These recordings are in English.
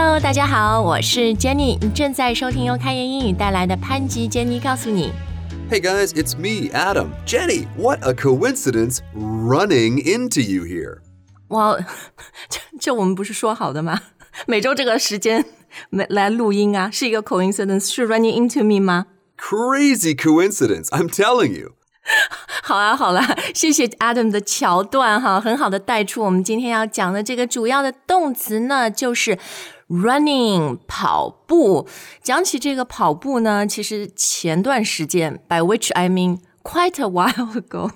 Hello，大家好，我是 Jenny，你正在收听由开言英语带来的潘吉 Jenny 告诉你。Hey guys, it's me, Adam. Jenny, what a coincidence running into you here. 哇，这这我们不是说好的吗？每周这个时间来录音啊，是一个 coincidence，是 running into me 吗？ Crazy coincidence, I'm telling you. 好啊，好啦，谢谢 Adam 的桥段哈，很好的带出我们今天要讲的这个主要的动词呢，就是 running 跑步。讲起这个跑步呢，其实前段时间，by which I mean quite a while ago，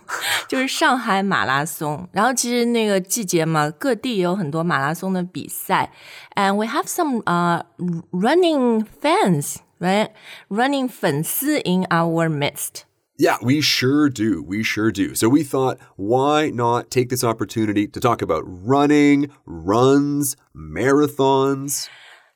就是上海马拉松。然后其实那个季节嘛，各地也有很多马拉松的比赛，and we have some uh running fans, right? Running 粉丝 in our midst. Yeah, we sure do. We sure do. So we thought, why not take this opportunity to talk about running, runs, marathons?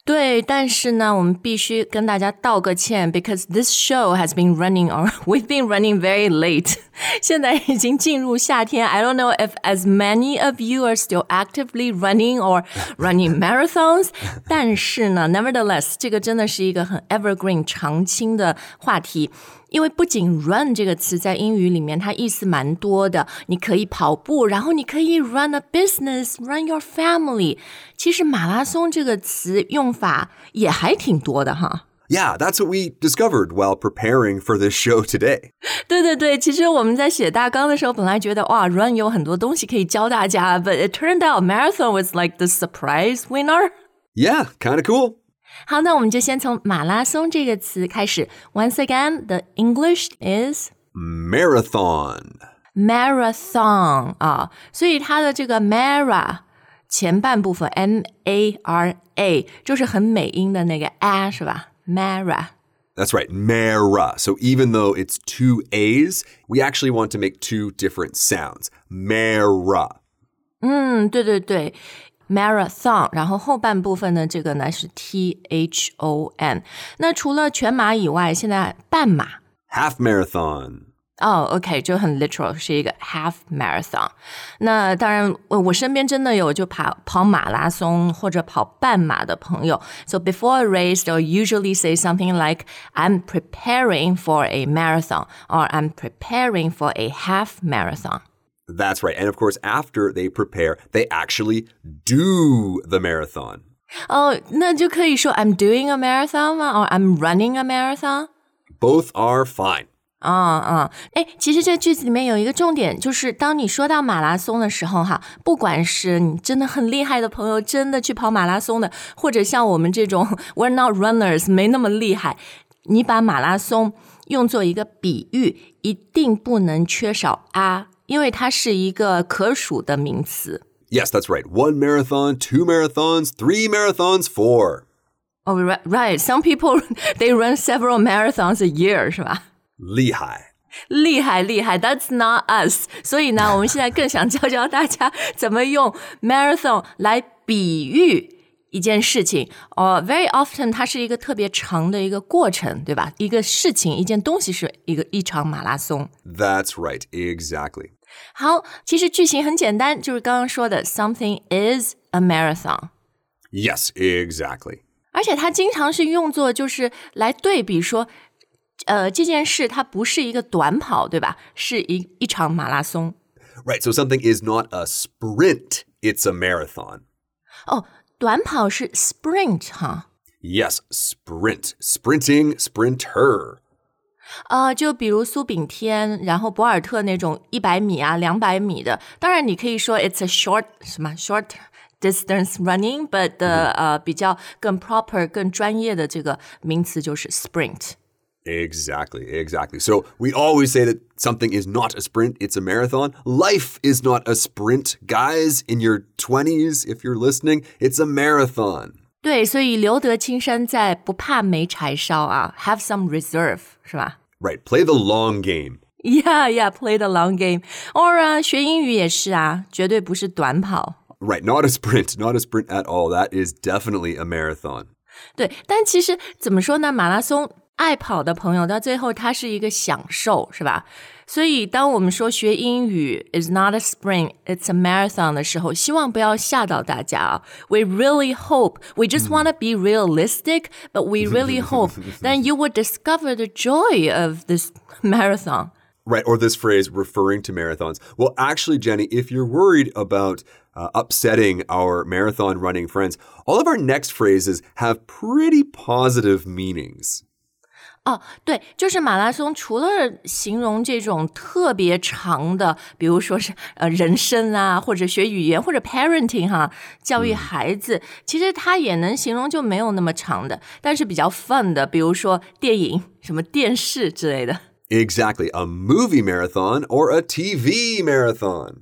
对，但是呢，我们必须跟大家道个歉，because this show has been running or we've been running very late 。 现在已经进入夏天，I don't know if as many of you are still actively running or running marathons 。但是呢，nevertheless，这个真的是一个很 evergreen 常青的话题。因为不仅 run 这个词在英语里面它意思蛮多的，你可以跑步，然后你可以 run a business，run your family。其实马拉松这个词用法也还挺多的哈。 Yeah, that's what we discovered while preparing for this show today. 对对对，其实我们在写大纲的时候，本来觉得哇，run 有很多东西可以教大家，but it turned out marathon was like the surprise winner。 Yeah, kind of cool. 好，那我们就先从马拉松这个词开始。Once again, the English is Marathon. marathon 啊，所以它的这个 mara 前半部分 m a r a 就是很美音的那个 a 是吧 ？mara。 That's right, Mara. So even though it's two A's, we actually want to make two different sounds. Mara. 嗯，对对对，marathon，然后后半部分呢，这个呢是 t h o n。那除了全马以外，现在半马 Half marathon. 哦，OK，就很 literal，是一个 half marathon。那当然，我我身边真的有就跑跑马拉松或者跑半马的朋友。So before a race, they'll usually say something like, "I'm preparing for a marathon" or "I'm preparing for a half marathon." That's right. And of course, after they prepare, they actually do the marathon. 哦，那就可以说 "I'm doing a marathon" 吗？or "I'm running a marathon"？ Both are fine. 啊啊，哎，其实这句子里面有一个重点，就是当你说到马拉松的时候，哈，不管是你真的很厉害的朋友，真的去跑马拉松的，或者像我们这种 we're not runners 没那么厉害，你把马拉松用作一个比喻，一定不能缺少啊，因为它是一个可数的名词。Yes, that's right. One marathon, two marathons, three marathons, four. Oh, right, right. Some people they run several marathons a year，是吧？Lehigh. 厉害厉害，That's not us。所以呢，我们现在更想教教大家怎么用 marathon 来比喻一件事情。哦、v e r y often 它是一个特别长的一个过程，对吧？一个事情，一件东西是一个一场马拉松。That's right. Exactly. 好，其实句型很简单，就是刚刚说的 something is a marathon。Yes, exactly. 而且它经常是用作就是来对比说，呃，这件事它不是一个短跑，对吧？是一一场马拉松。 Right. So something is not a sprint, it's a marathon. 哦，短跑是 sprint 哈， Yes, sprint. Sprinting, sprinter. 呃，就比如苏炳添，然后博尔特那种一百米啊、两百米的，当然你可以说 it's a short 什么 short distance running，but 的、呃比较更 proper、更专业的这个名词就是 sprint。 Exactly, exactly. So we always say that something is not a sprint, it's a marathon. Life is not a sprint. Guys, in your 20s, if you're listening, it's a marathon. 对，所以留得青山在，不怕没柴烧啊，have some reserve 是吧？ Right, play the long game. Yeah, yeah, play the long game. Or 啊，学英语也是啊，绝对不是短跑。 Right, not a sprint, not a sprint at all. That is definitely a marathon. 对，但其实怎么说呢？马拉松 爱跑的朋友到最后，它是一个享受，是吧？ 所以，当我们说学英语 is not a sprint, it's a marathon 的时候，希望不要吓到大家啊。We really hope, we just want to be realistic, but we really hope then you will discover the joy of this marathon. Right, or this phrase referring to marathons. Well, actually, Jenny, if you're worried about uh, upsetting our marathon running friends, all of our next phrases have pretty positive meanings. 哦，对，就是马拉松，除了形容这种特别长的，比如说是呃人生啊，或者学语言，或者 parenting 哈，教育孩子，其实它也能形容就没有那么长的，但是比较 fun 的，比如说电影、什么电视之类的。Exactly, a movie marathon or a TV marathon.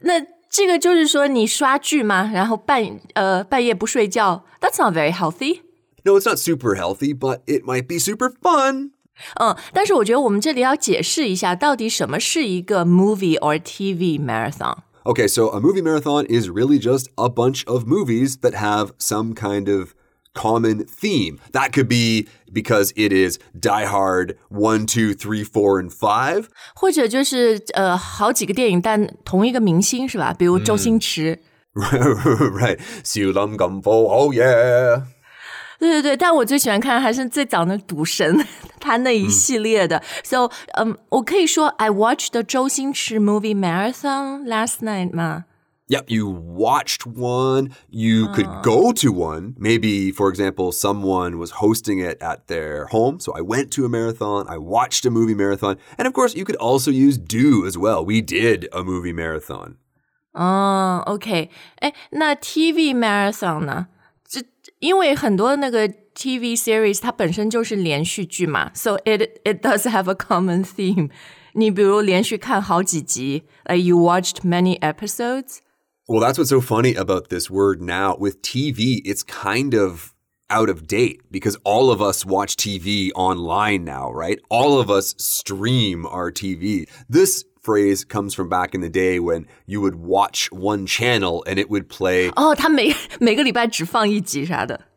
那这个就是说你刷剧吗，然后半呃半夜不睡觉，That's not very healthy. No, it's not super healthy, but it might be super fun. 嗯，但是我觉得我们这里要解释一下，到底什么是一个 movie or TV marathon。Okay, so a movie marathon is really just a bunch of movies that have some kind of common theme. That could be because it is Die Hard 1, 2, 3, 4, and 5. 或者就是呃好几个电影，但同一个明星是吧？比如周星驰。right. 笑林金宝, oh yeah. 对对对，但我最喜欢看还是最早的《赌神》，他那一系列的。So，嗯，我可以说 I watched the 周星驰 movie marathon last night 吗？Yep, you watched one. You could go to one. Maybe, for example, someone was hosting it at their home. So I went to a marathon. I watched a movie marathon. And of course, you could also use do as well. We did a movie marathon. 哦，OK，哎，那 TV marathon 呢？ 这因为很多那个 TV series 它本身就是连续剧嘛，so it it does have a common theme。你比如连续看好几集，like you watched many episodes。Well, that's what's so funny about this word now. With TV, it's kind of out of date because all of us watch TV online now, right? All of us stream our TV. This phrase comes from back in the day when you would watch one channel and it would play. Oh,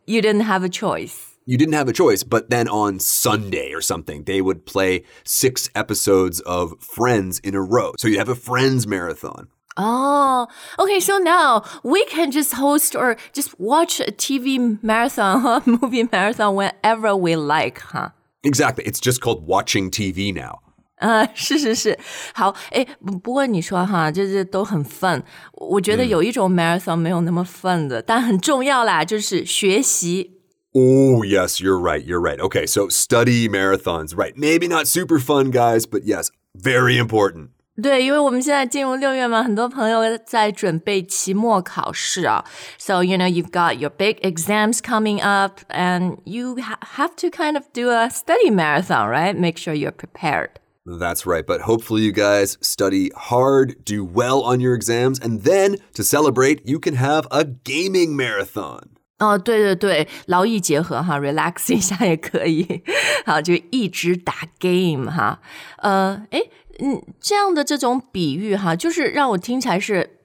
You did didn't have a choice. You didn't have a choice, but then on Sunday or something, they would play six episodes of Friends in a row. So you'd have a Friends marathon. Oh, okay. So now we can just host or just watch a TV marathon, a movie marathon whenever we like, huh? Exactly. It's just called watching TV now. 啊，是是是，好，哎，不过你说哈，这这都很 fun。我觉得有一种 marathon 没有那么 fun 的，但很重要啦，就是学习。Oh, yes, you're right. You're right. Okay, so study marathons, right? Maybe not super fun, guys, but yes, very important. 对，因为我们现在进入六月嘛，很多朋友在准备期末考试啊。So you know you've got your big exams coming up, and you ha have to kind of do a study marathon, right? Make sure you're prepared. That's right, but hopefully you guys study hard, do well on your exams, and then to celebrate, you can have a gaming marathon. 哦，对对对，劳逸结合哈，relax 一下也可以。好，就一直打 game 哈。呃，哎， 嗯，这样的这种比喻哈，就是让我听起来是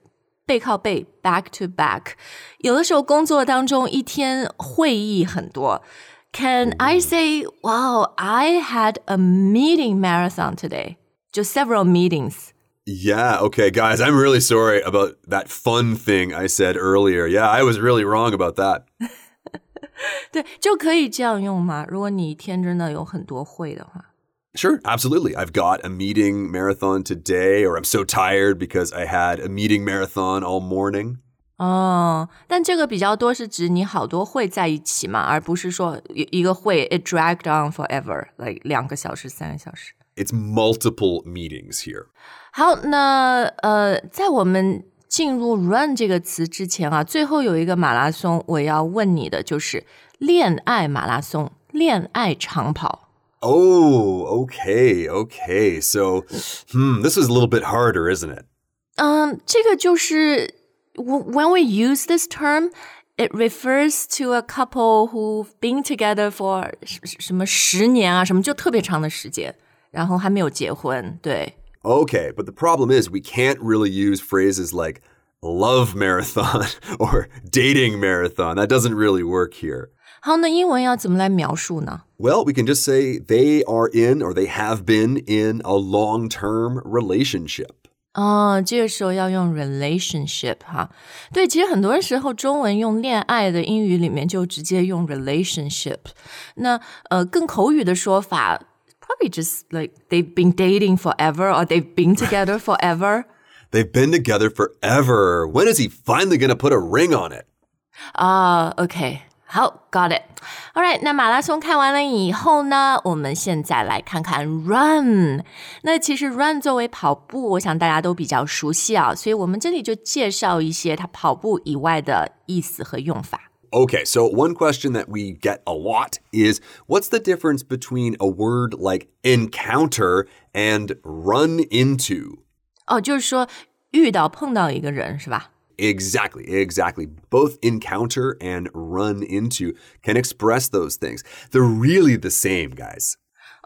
背靠背 back to back。有的时候工作当中一天会议很多，Can I say, wow, I had a meeting marathon today? Just several meetings. Yeah, okay, guys, I'm really sorry about that fun thing I said earlier. Yeah, I was really wrong about that. 对，就可以这样用吗？如果你一天真的有很多会的话。 Sure, absolutely. I've got a meeting marathon today, or I'm so tired because I had a meeting marathon all morning. 哦，但这个比较多是指你好多会在一起嘛，而不是说一个会 it dragged on forever, like 两个小时、三个小时。It's multiple meetings here. 好，那呃，在我们进入 run 这个词之前啊，最后有一个马拉松，我要问你的就是恋爱马拉松，恋爱长跑。 Oh, okay, okay. So, hmm, this is a little bit harder, isn't it? Um, 这个就是 when we use this term, it refers to a couple who've been together for 什么十年啊，什么就特别长的时间，然后还没有结婚。对。Okay, but the problem is we can't really use phrases like love marathon or dating marathon. That doesn't really work here. 好，那英文要怎么来描述呢？ Well, we can just say they are in or they have been in a long term relationship. 哦，这个时候要用 relationship 哈。对，其实很多时候中文用恋爱的英语里面就直接用 relationship。那呃，更口语的说法，probably just like they've been dating forever or they've been together forever。 They've been together forever. When is he finally going to put a ring on it? 啊、o k 好，got it。All right，那马拉松看完了以后呢，我们现在来看看 run。那其实 run 作为跑步，我想大家都比较熟悉啊，所以我们这里就介绍一些它跑步以外的意思和用法。 Okay, so one question that we get a lot is what's the difference between a word like encounter and run into? 哦，就是说遇到碰到一个人是吧？ Exactly, exactly. Both encounter and run into can express those things. They're really the same, guys.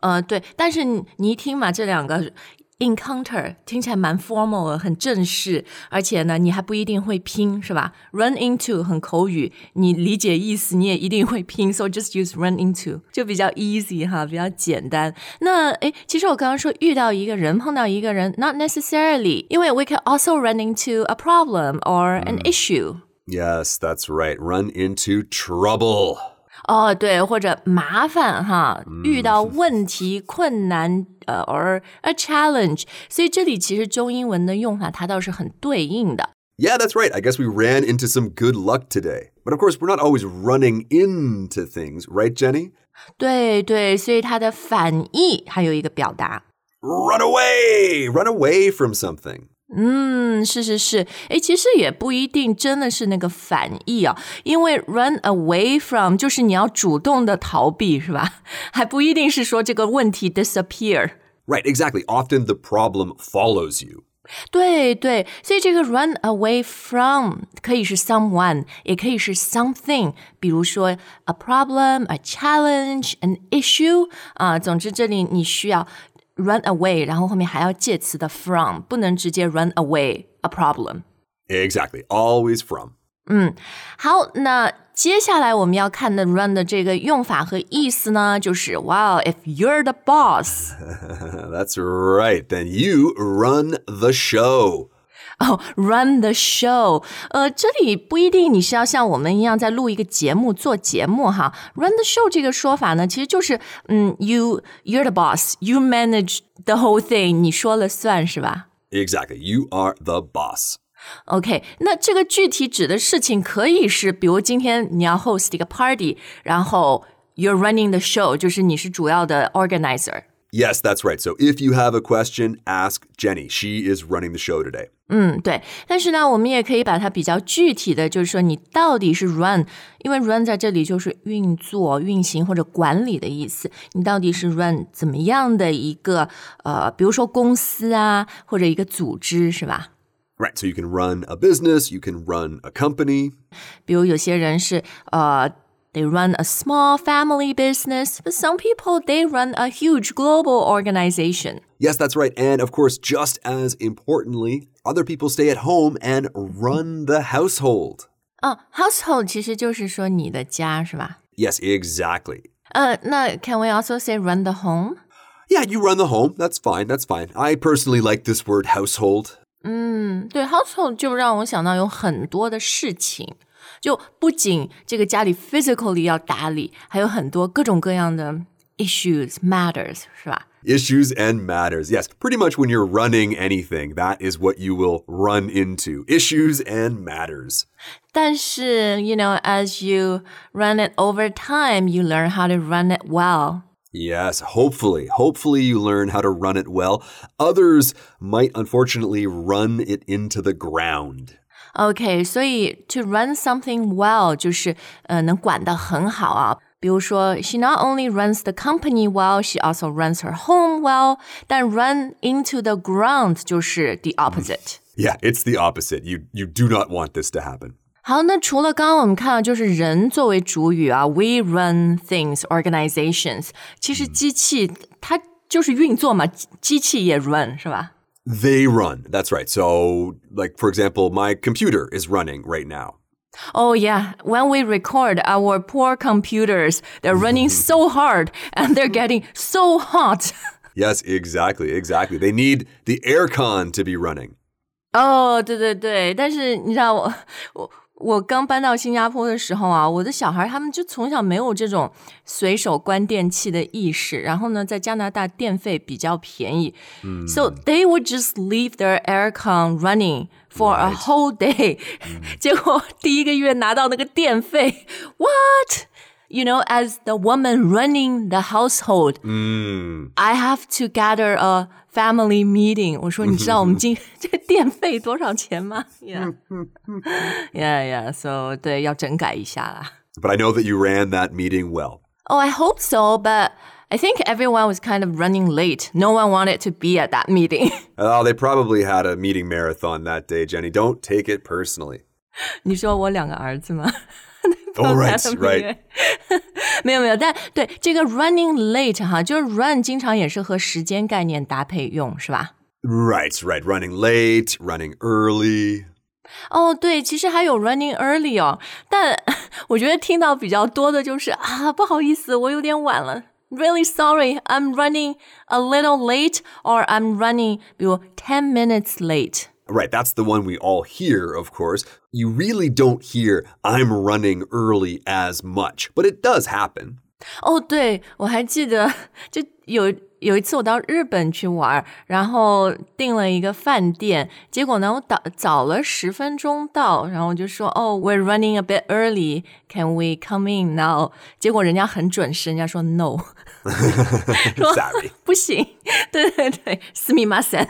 呃，对，但是你你一听嘛，这两个 encounter 听起来蛮 formal 的，很正式，而且呢，你还不一定会拼，是吧？run into 很口语，你理解意思你也一定会拼，so just use run into 就比较 easy 哈，比较简单。那诶，其实我刚刚说遇到一个人，碰到一个人，not necessarily，因为 we can also run into a problem or an issue。 Yes, that's right. Run into trouble. 哦，对，或者麻烦哈，遇到问题、困难，呃，or a challenge，所以这里其实中英文的用法它倒是很对应的。 Yeah, that's right. I guess we ran into some good luck today. But of course, we're not always running into things, right, Jenny? 对对，所以它的反义还有一个表达。 Run away! Run away from something. 嗯，是是是，诶，其实也不一定真的是那个反义啊，因为 run away from 就是你要主动的逃避，是吧？还不一定是说这个问题 disappear。 Right, exactly. Often the problem follows you. 对对，所以这个 run away from 可以是 someone，也可以是 something，比如说 a problem、a challenge、an issue 啊、总之这里你需要 run away，然后后面还要介词的 from，不能直接 run away a problem。 Exactly. Always from. 好，那接下来我们要看的 run 的这个用法和意思呢，就是 Wow, if you're the boss， That's right. Then you run the show. 哦、r u n the show，呃，这里不一定你是要像我们一样在录一个节目做节目哈。Run the show 这个说法呢，其实就是嗯，you you're the boss，you manage the whole thing，你说了算是吧 Exactly. You are the boss. ？OK，那这个具体指的事情可以是，比如今天你要 host 一个 party，然后 you're running the show，就是你是主要的 organizer。 Yes, that's right. So if you have a question, ask Jenny. She is running the show today. 嗯，对。但是呢，我们也可以把它比较具体的，就是说你到底是 run，因为 run 在这里就是运作、运行或者管理的意思。你到底是 run 怎么样的一个呃，比如说公司啊，或者一个组织，是吧？ Right. So you can run a business, you can run a company. 比如有些人是呃。They run a small family business, but some people they run a huge global organization. Yes, that's right. And of course, just as importantly, other people stay at home and run the household. 啊，household 其实就是说你的家，是吧？ Yes, exactly. 呃，那 can we also say run the home？ Yeah, you run the home. That's fine. That's fine. I personally like this word household. 对，household 就让我想到有很多的事情，就不仅这个家里 physically 要打理，还有很多各种各样的 issues matters，是吧？ Issues and matters. Yes, pretty much when you're running anything, that is what you will run into. Issues and matters. 但是，you know, as you run it over time, you learn how to run it well. Yes, hopefully. Hopefully you learn how to run it well. Others might unfortunately run it into the ground. OK，所以 to run something well 就是呃能管得很好啊。 比如说，she not only runs the company well, she also runs her home well. 但 run into the ground 就是 the opposite。 Yeah, it's the opposite. You you do not want this to happen. 好，那除了刚刚我们看到就是人作为主语啊，we run things organizations，其实机器它就是运作嘛，机机器也 run 是吧？ They run. That's right. So, like for example, my computer is running right now. Oh yeah, when we record our poor computers, they're running so hard and they're getting so hot. Yes, exactly, exactly. They need the aircon to be running. 哦，对对对，但是你知道我我我刚搬到新加坡的时候啊，我的小孩他们就从小没有这种随手关电器的意识，然后呢，在加拿大电费比较便宜、嗯、，so they would just leave their aircon running for a whole day，、嗯、结果第一个月拿到那个电费，what？you know, as the woman running the household, mm. I have to gather a family meeting. 我说，你知道我们今这个电费多少钱吗？Yeah, yeah, yeah. So 对，要整改一下啦。But I know that you ran that meeting well. Oh, I hope so, but. I think everyone was kind of running late. No one wanted to be at that meeting. oh, they probably had a meeting marathon that day, Jenny. Don't take it personally. 你说我两个儿子吗？Oh right, right. 没有没有，但对这个 running late 哈，就是 run 经常也是和时间概念搭配用，是吧？Right, right. Running late, running early. 哦，对，其实还有 running early 哦，但我觉得听到比较多的就是啊，不好意思，我有点晚了。 Really sorry, I'm running a little late, or I'm running 比如 ten minutes late. Right, that's the one we all hear, of course. You really don't hear I'm running early as much, but it does happen. 哦，对，我还记得，就有 有一次我到日本去玩，然后订了一个饭店，结果呢，我早早了十分钟到，然后我就说，哦，We're running a bit early, can we come in now？结果人家很准时，人家说 No，说 Sorry，不行，对对对，すみません。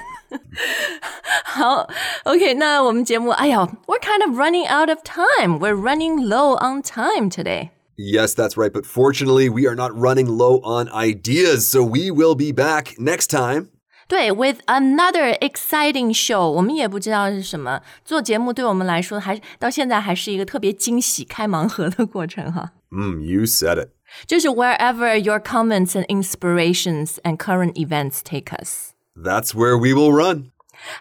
好，OK，那我们节目，哎呀，We're kind of running out of time. We're running low on time today. Yes, that's right. But fortunately, we are not running low on ideas. So we will be back next time. 对，with another exciting show，我们也不知道是什么。做节目对我们来说，还到现在还是一个特别惊喜、开盲盒的过程哈。嗯，You said it. 就是 wherever your comments and inspirations and current events take us. That's where we will run.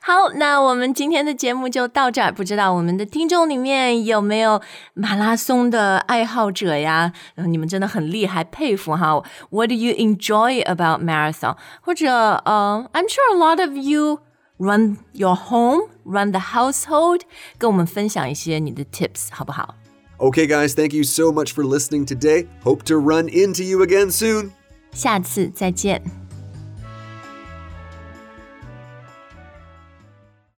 好，那我们今天的节目就到这儿。不知道我们的听众里面有没有马拉松的爱好者呀？你们真的很厉害，佩服哈！What do you enjoy about marathon？或者呃、uh,，I'm sure a lot of you run your home, run the household，跟我们分享一些你的 tips 好不好？Okay, guys, thank you so much for listening today. Hope to run into you again soon. 下次再见。